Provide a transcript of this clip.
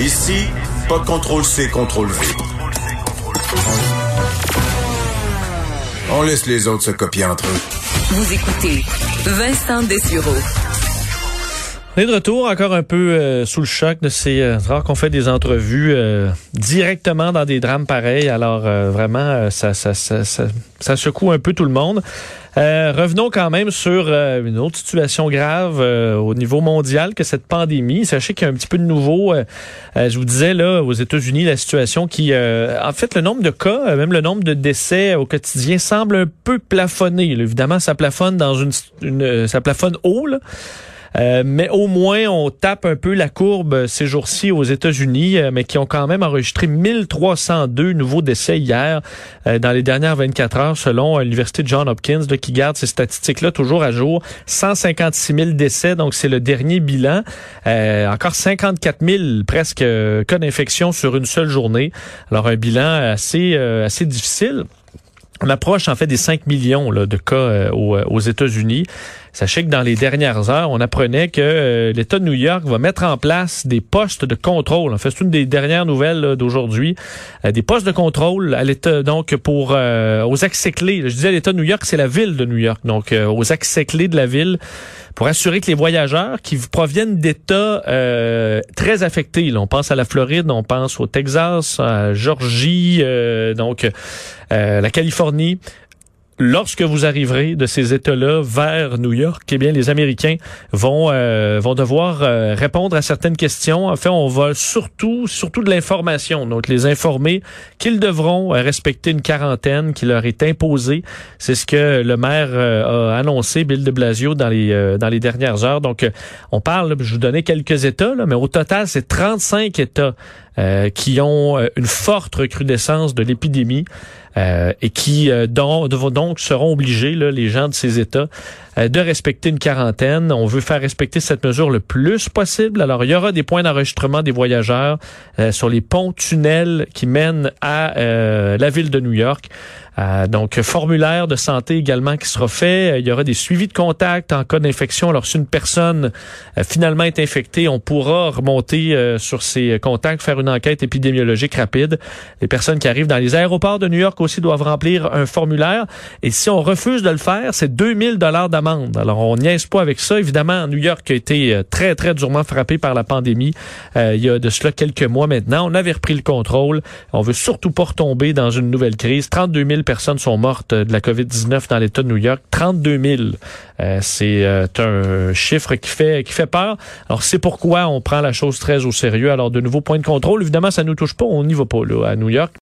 Ici, pas contrôle C, contrôle V. On laisse les autres se copier entre eux. Vous écoutez Vincent Dessureau. On est de retour encore un peu euh, sous le choc de ces euh, rare qu'on fait des entrevues euh, directement dans des drames pareils. Alors euh, vraiment, ça, ça, ça, ça, secoue un peu tout le monde. revenons quand même sur une autre situation grave au niveau mondial que cette pandémie. Sachez qu'il y a un petit peu de nouveau. je vous disais là aux États-Unis la situation qui, en fait, le nombre de cas, même le nombre de décès au quotidien semble un peu plafonner. évidemment, ça plafonne dans une, une ça plafonne haut. Là. Euh, mais au moins, on tape un peu la courbe ces jours-ci aux États-Unis, euh, mais qui ont quand même enregistré 1302 nouveaux décès hier euh, dans les dernières 24 heures, selon l'Université de John Hopkins, qui garde ces statistiques-là toujours à jour. 156 000 décès, donc c'est le dernier bilan. encore 54 000 presque cas d'infection sur une seule journée. Alors un bilan assez, assez difficile. On approche en fait des 5 millions là, de cas aux, aux États-Unis. Sachez que dans les dernières heures, on apprenait que euh, l'État de New York va mettre en place des postes de contrôle. En fait, c'est une des dernières nouvelles d'aujourd'hui. Euh, des postes de contrôle à l'État, donc pour euh, aux accès clés. Je disais l'État de New York, c'est la ville de New York, donc aux accès clés de la ville pour assurer que les voyageurs qui proviennent d'États très affectés, on pense à la Floride, on pense au Texas, à Georgie, donc la Californie, lorsque vous arriverez de ces États-là vers New York, eh bien, les Américains vont euh, vont devoir euh, répondre à certaines questions. En fait, on va surtout surtout de l'information, donc les informer qu'ils devront euh, respecter une quarantaine qui leur est imposée. C'est ce que le maire a annoncé, Bill de Blasio, dans les dans les dernières heures. Donc, on parle, je vous donnais quelques États, mais au total, c'est 35 États qui ont une forte recrudescence de l'épidémie. Euh, et qui euh, donc, seront obligés, là, les gens de ces États, euh, de respecter une quarantaine. On veut faire respecter cette mesure le plus possible. Alors, il y aura des points d'enregistrement des voyageurs sur les ponts tunnels qui mènent à la ville de New York. donc, formulaire de santé également qui sera fait. Il y aura des suivis de contact en cas d'infection. Alors, si une personne finalement est infectée, on pourra remonter sur ses contacts, faire une enquête épidémiologique rapide. Les personnes qui arrivent dans les aéroports de New York aussi doivent remplir un formulaire. Et si on refuse de le faire, c'est 2000 dollars d'amende. Alors, on niaise pas avec ça. Évidemment, New York a été euh, très, très durement frappé par la pandémie euh, il y a de cela quelques mois maintenant. On avait repris le contrôle. On veut surtout pas retomber dans une nouvelle crise. 32 000 personnes sont mortes de la COVID-19 dans l'État de New York. 32 000. Euh, c'est un chiffre qui fait, qui fait peur. Alors, c'est pourquoi on prend la chose très au sérieux. Alors, de nouveaux points de contrôle. Évidemment, ça nous touche pas. On n'y va pas là, à New York.